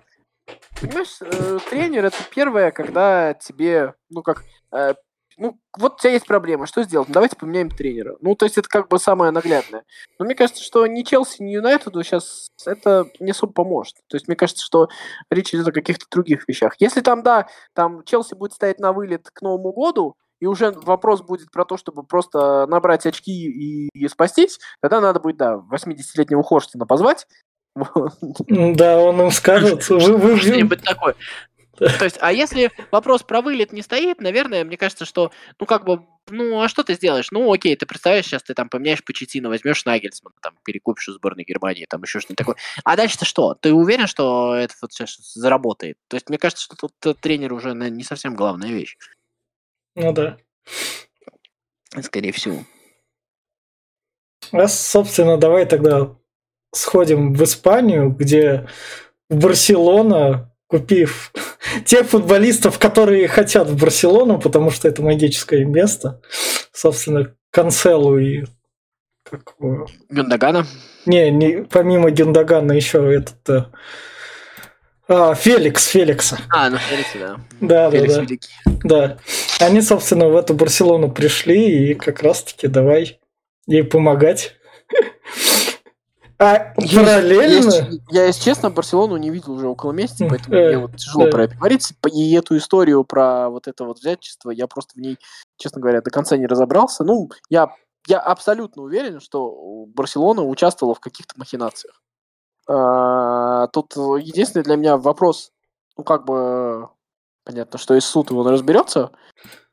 понимаешь, э, тренер это первое, когда тебе, ну, как, э, ну, вот у тебя есть проблема, что сделать? Ну, давайте поменяем тренера. Ну, то есть это как бы самое наглядное. Но мне кажется, что ни Челси, ни Юнайтеду сейчас это не особо поможет. То есть мне кажется, что речь идет о каких-то других вещах. Если там, да, там Челси будет стоять на вылет к Новому году, и уже вопрос будет про то, чтобы просто набрать очки и, и спастись, тогда надо будет, да, 80-летнего Хорстона позвать, да, он им скажет. Вы, вы, Что-нибудь такое. То есть, а если вопрос про вылет не стоит, наверное, мне кажется, что, ну, как бы, ну, а что ты сделаешь? Ну, окей, ты представляешь, сейчас ты там поменяешь Почетина, возьмешь Нагельсмана, там, перекупишь у сборной Германии, там, еще что-нибудь такое. А дальше-то что? Ты уверен, что это вот сейчас заработает? То есть, мне кажется, что тут тренер уже не совсем главная вещь. Ну да. Скорее всего. А, собственно, давай тогда сходим в Испанию, где Барселона, купив тех футболистов, которые хотят в Барселону, потому что это магическое место, собственно, Канцелу и как... Гюндагана? Не, не, помимо Гюндагана еще этот... Э, а, Феликс, Феликса. А, ну Феликс, да. Да, Феликс да, да. Великий. Да. Они, собственно, в эту Барселону пришли и как раз-таки давай ей помогать. А параллельно... Я, я, если честно, Барселону не видел уже около месяца, поэтому мне вот тяжело про это говорить. И эту историю про вот это вот взятчество, я просто в ней, честно говоря, до конца не разобрался. Ну, я, я абсолютно уверен, что Барселона участвовала в каких-то махинациях. А, тут единственный для меня вопрос, ну, как бы, понятно, что из суд он разберется.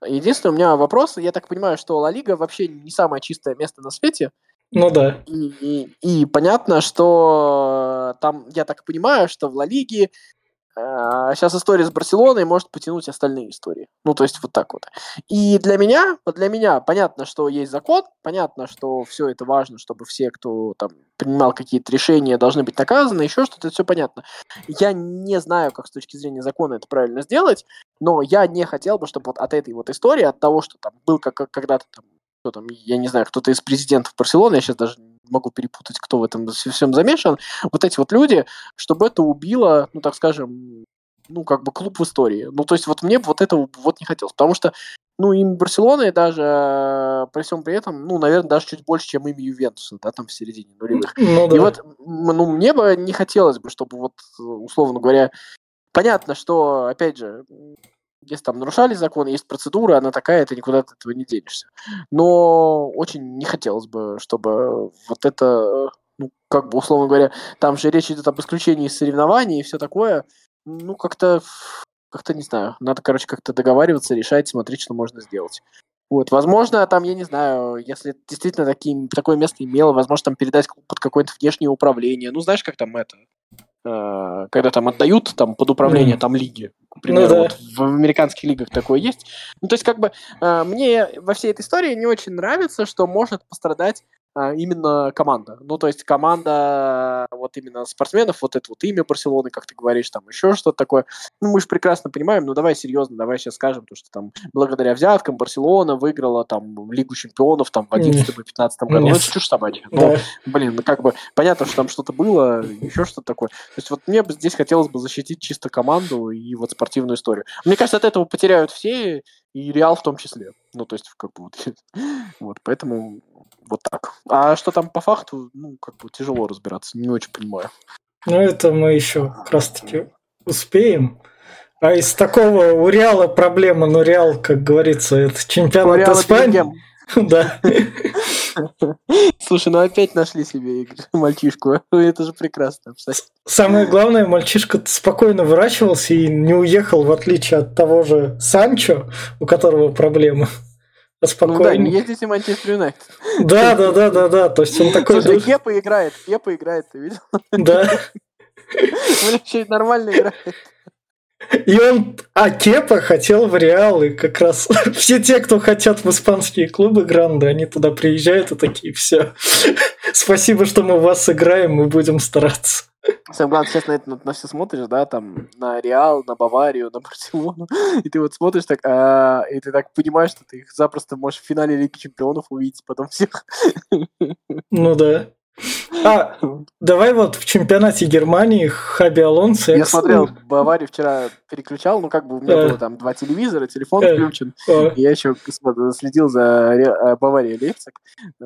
Единственный у меня вопрос, я так понимаю, что Ла Лига вообще не самое чистое место на свете, ну да. И, и, и понятно, что там, я так понимаю, что в Ла Лиге э, сейчас история с Барселоной может потянуть остальные истории. Ну, то есть вот так вот. И для меня, для меня понятно, что есть закон, понятно, что все это важно, чтобы все, кто там принимал какие-то решения, должны быть наказаны, еще что-то, это все понятно. Я не знаю, как с точки зрения закона это правильно сделать, но я не хотел бы, чтобы вот от этой вот истории, от того, что там был как, когда-то там кто там, я не знаю, кто-то из президентов Барселоны, я сейчас даже могу перепутать, кто в этом всем замешан, вот эти вот люди, чтобы это убило, ну, так скажем, ну, как бы клуб в истории. Ну, то есть вот мне вот этого вот не хотелось, потому что, ну, им Барселоны даже э, при всем при этом, ну, наверное, даже чуть больше, чем им Ювентуса, да, там в середине нулевых. Ну, да. И вот, ну, мне бы не хотелось бы, чтобы вот, условно говоря, понятно, что, опять же, если там нарушали закон, есть процедура, она такая, ты никуда от этого не денешься. Но очень не хотелось бы, чтобы вот это, ну, как бы, условно говоря, там же речь идет об исключении соревнований и все такое, ну, как-то, как-то, не знаю, надо, короче, как-то договариваться, решать, смотреть, что можно сделать. Вот, возможно, там, я не знаю, если действительно такие, такое место имело, возможно, там передать под какое-то внешнее управление. Ну, знаешь, как там это, э, когда там отдают там под управление mm. там лиги. К примеру, ну, да. вот в американских лигах такое есть. Ну, то есть, как бы, э, мне во всей этой истории не очень нравится, что может пострадать именно команда. Ну, то есть команда вот именно спортсменов, вот это вот имя Барселоны, как ты говоришь, там еще что-то такое. Ну, мы же прекрасно понимаем, ну, давай серьезно, давай сейчас скажем, то, что там благодаря взяткам Барселона выиграла там Лигу чемпионов там в 11 и 15 году. Ну, это чушь собачья. Ну, блин, ну, как бы понятно, что там что-то было, еще что-то такое. То есть вот мне бы здесь хотелось бы защитить чисто команду и вот спортивную историю. Мне кажется, от этого потеряют все, и Реал в том числе. Ну, то есть, как бы вот, вот поэтому вот так. А что там по факту, ну, как бы тяжело разбираться, не очень понимаю. Ну, это мы еще как раз-таки успеем. А из такого у Реала проблема, но Реал, как говорится, это чемпионат Испании. Да. Слушай, ну опять нашли себе мальчишку. Это же прекрасно. Самое главное, мальчишка спокойно выращивался и не уехал, в отличие от того же Санчо, у которого проблемы. Спокойно. Ну да, не ездите Манчестер Юнайтед. Да, да, да, да, да. То есть он такой. Слушай, Кепа играет, Кепа играет, ты видел? Да. Он вообще нормально играет. И он, а Кепа хотел в Реал, и как раз все те, кто хотят в испанские клубы гранды, они туда приезжают и такие, все, спасибо, что мы вас играем, мы будем стараться. Самое главное, сейчас на это на, на все смотришь, да, там, на Реал, на Баварию, на Барселону, и ты вот смотришь так, а, и ты так понимаешь, что ты их запросто можешь в финале Лиги Чемпионов увидеть потом всех. Ну да. А, давай вот в чемпионате Германии Хаби Алонсо... Я смотрел Баварию вчера, переключал, ну как бы у меня было там два телевизора, телефон включен, и я еще следил за э, Баварией Лейпциг. Э,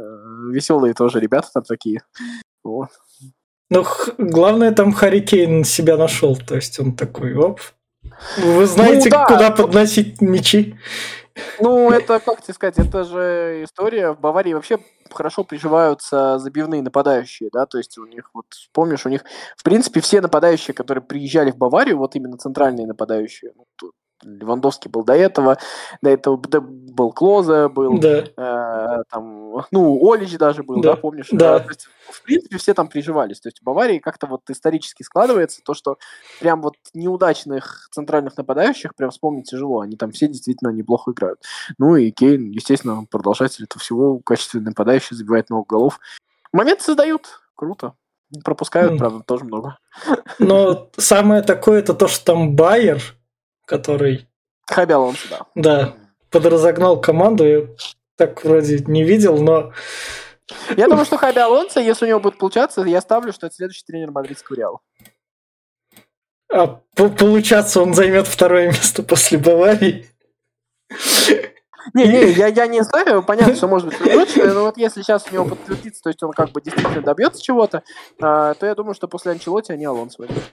Веселые тоже ребята там такие. Вот. Ну, главное, там Харикейн себя нашел, то есть он такой, оп, вы знаете, ну, да. куда подносить мячи. Ну, это, как тебе сказать, это же история. В Баварии вообще хорошо приживаются забивные нападающие, да, то есть у них, вот помнишь, у них, в принципе, все нападающие, которые приезжали в Баварию, вот именно центральные нападающие, ну, Левандовский был до этого, до этого был Клоза, был да. э, там, ну, Олич даже был, да, да помнишь? Да. То есть, в принципе, все там приживались. То есть в Баварии как-то вот исторически складывается то, что прям вот неудачных центральных нападающих прям вспомнить тяжело. Они там все действительно неплохо играют. Ну и Кейн, естественно, продолжатель этого всего, качественный нападающий, забивает много голов. Момент создают. Круто. Пропускают, mm. правда, тоже много. Но самое такое, это то, что там Байер, который... Хаби Алонсо, да. Да, подразогнал команду. Я так вроде не видел, но... Я думаю, что Хаби Алонсо, если у него будет получаться, я ставлю, что это следующий тренер мадридского Реала. А получаться он займет второе место после Баварии. Не, не, я, я не знаю, понятно, что может быть предыдущее, но вот если сейчас у него подтвердится, то есть он как бы действительно добьется чего-то, а, то я думаю, что после Анчелоти они Алонсо возьмут.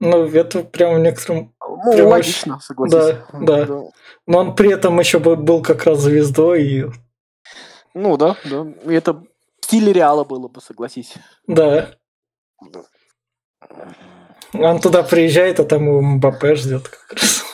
Ну, это прям в некотором... Ну, прям логично, очень... согласись. Да, да, Но он при этом еще был как раз звездой. И... Ну, да, да. И это в стиле Реала было бы, согласись. Да. Он туда приезжает, а там его Мбаппе ждет как раз.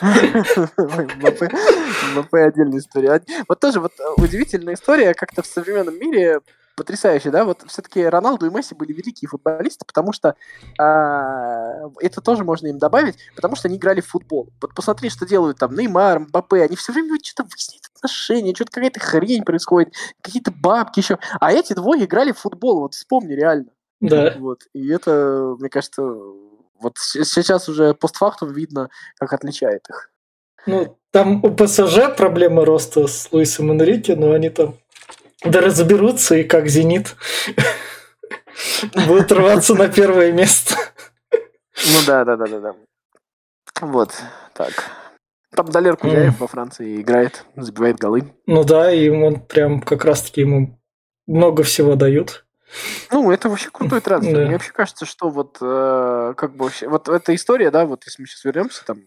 Мбаппе отдельная история. Вот тоже вот удивительная история, как-то в современном мире потрясающе, да, вот все-таки Роналду и Месси были великие футболисты, потому что а, это тоже можно им добавить, потому что они играли в футбол. Вот посмотри, что делают там Неймар, Мбаппе, они все время что-то выясняют отношения, что-то какая-то хрень происходит, какие-то бабки еще. А эти двое играли в футбол, вот вспомни реально. Да. Вот. И это, мне кажется, вот сейчас уже постфактум видно, как отличает их. Ну, там у ПСЖ проблемы роста с Луисом Энрике, но они там да разберутся, и как «Зенит» будут рваться на первое место. Ну да, да, да, да, да. Вот, так. Там Далер Кузяев во Франции играет, забивает голы. Ну да, и он прям как раз-таки ему много всего дают. Ну, это вообще крутой трансфер. Да. Мне вообще кажется, что вот э, как бы вообще, вот эта история, да, вот если мы сейчас вернемся, там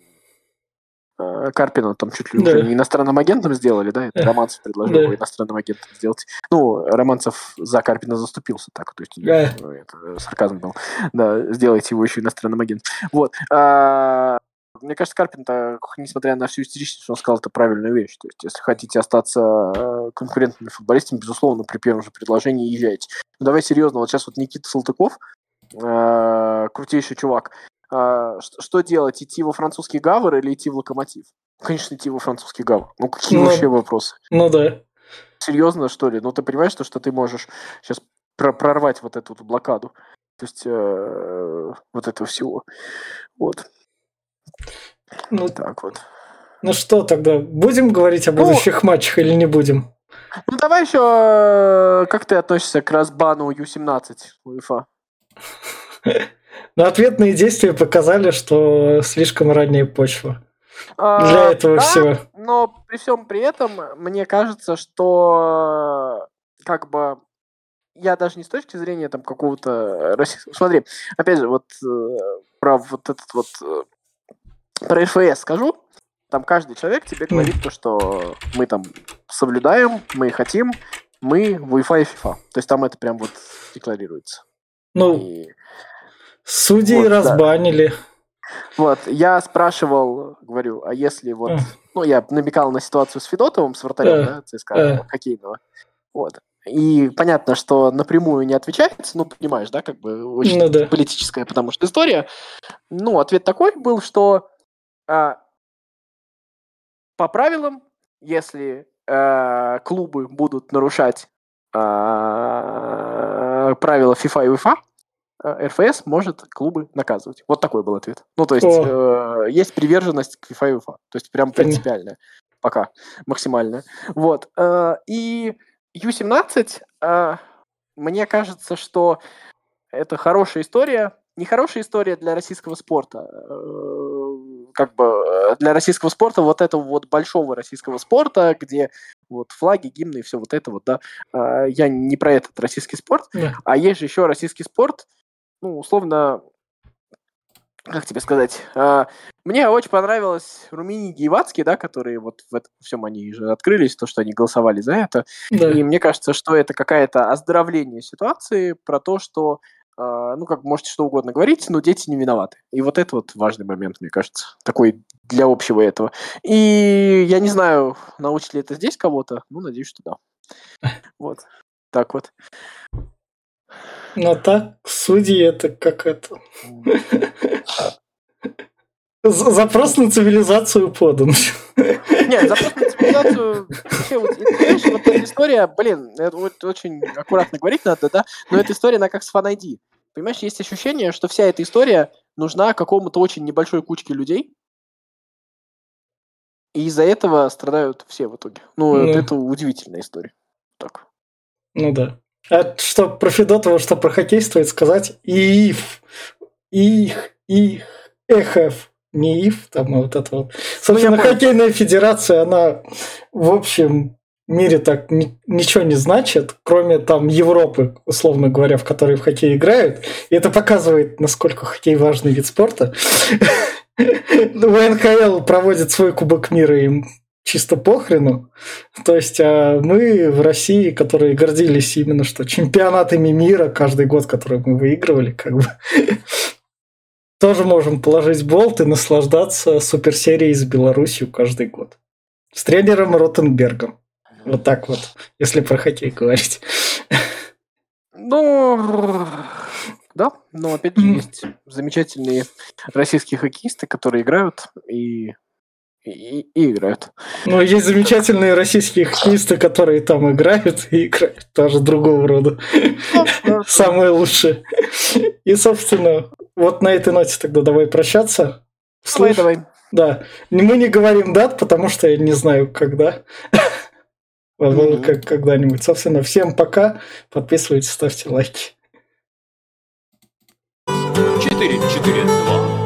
Карпина там чуть ли да. уже иностранным агентом сделали, да, это Романцев предложил да. иностранным агентом сделать. Ну, Романцев за Карпина заступился так, то есть да. ну, это сарказм был. Да, сделайте его еще иностранным агентом. Вот. А, мне кажется, Карпин-то, несмотря на всю истеричность, он сказал это правильную вещь. То есть, если хотите остаться э, конкурентными футболистами, безусловно, при первом же предложении езжайте. Но давай серьезно, вот сейчас вот Никита Салтыков, э, крутейший чувак, э, что, что делать, идти во французский Гавр или идти в Локомотив? Конечно, идти во французский Гавр. Ну, какие ну, вообще вопросы? Ну да. Серьезно, что ли? Ну, ты понимаешь, что, что ты можешь сейчас прорвать вот эту вот блокаду? То есть э, вот этого всего. Вот. Ну, так вот. Ну что тогда, будем говорить о ну, будущих ну, матчах или не будем? Ну давай еще, как ты относишься к разбану Ю-17 УЕФА? Ну, ответные действия показали, что слишком ранняя почва а, для этого да, всего. Но при всем при этом, мне кажется, что как бы я даже не с точки зрения там какого-то российского... Смотри, опять же, вот э, про вот этот вот э, про РФС скажу. Там каждый человек тебе говорит то, что мы там соблюдаем, мы хотим, мы Wi-Fi и FIFA. То есть там это прям вот декларируется. Ну, и... судьи вот, разбанили. Да. Вот, я спрашивал, говорю, а если вот, mm. ну, я намекал на ситуацию с Федотовым, с вратарем, yeah. да, ЦСКА, yeah. хоккейного. Вот. И понятно, что напрямую не отвечается, ну, понимаешь, да, как бы очень ну, да. политическая, потому что история. Ну, ответ такой был, что а, по правилам, если а, клубы будут нарушать а, правила FIFA и UEFA, РФС может клубы наказывать. Вот такой был ответ. Ну, то есть, э, есть приверженность к FIFA и UEFA. То есть, прям принципиальная. Пока. Максимальная. Вот. Э, и Ю-17, э, мне кажется, что это хорошая история. Не хорошая история для российского спорта. Э, как бы э, для российского спорта, вот этого вот большого российского спорта, где вот флаги, гимны и все вот это вот, да. Э, я не про этот российский спорт, yeah. а есть же еще российский спорт, ну, условно, как тебе сказать, э, мне очень понравилось Румини Гейвацкий, да, которые вот в этом всем они же открылись, то, что они голосовали за это. Да. И мне кажется, что это какая-то оздоровление ситуации про то, что а, ну, как можете что угодно говорить, но дети не виноваты. И вот это вот важный момент, мне кажется, такой для общего этого. И я не знаю, научит ли это здесь кого-то, ну, надеюсь, что да. Вот. Так вот. Но так, судьи это как это... Запрос на цивилизацию подан. Нет, запрос на цивилизацию... Вообще, вот, знаешь, вот эта история, блин, это вот очень аккуратно говорить надо, да, но эта история, она как с ID. Понимаешь, есть ощущение, что вся эта история нужна какому-то очень небольшой кучке людей, и из-за этого страдают все в итоге. Ну, ну. это удивительная история. Так. Ну да. А что про Федотова, что про хоккей стоит сказать? ИИФ. Их, их, ЭХФ. Не ИФ, там а вот это вот. Собственно, ну, хоккейная федерация, она в общем мире так ни, ничего не значит, кроме там Европы, условно говоря, в которой в хоккей играют. И это показывает, насколько хоккей важный вид спорта. ВНХЛ проводит свой Кубок мира, им чисто похрену. То есть а мы в России, которые гордились именно что чемпионатами мира каждый год, который мы выигрывали, как бы тоже можем положить болт и наслаждаться суперсерией с Беларусью каждый год. С тренером Ротенбергом. Вот так вот, если про хоккей говорить. Ну, да, но опять же есть замечательные российские хоккеисты, которые играют и и, и играют. Ну, есть замечательные российские хоккеисты, которые там играют и играют тоже другого рода. Самые лучшие. И, собственно, вот на этой ноте тогда давай прощаться. Давай, давай. Да. Мы не говорим дат, потому что я не знаю, когда. Возможно, как когда-нибудь. Собственно, всем пока. Подписывайтесь, ставьте лайки. 4, 4, 2.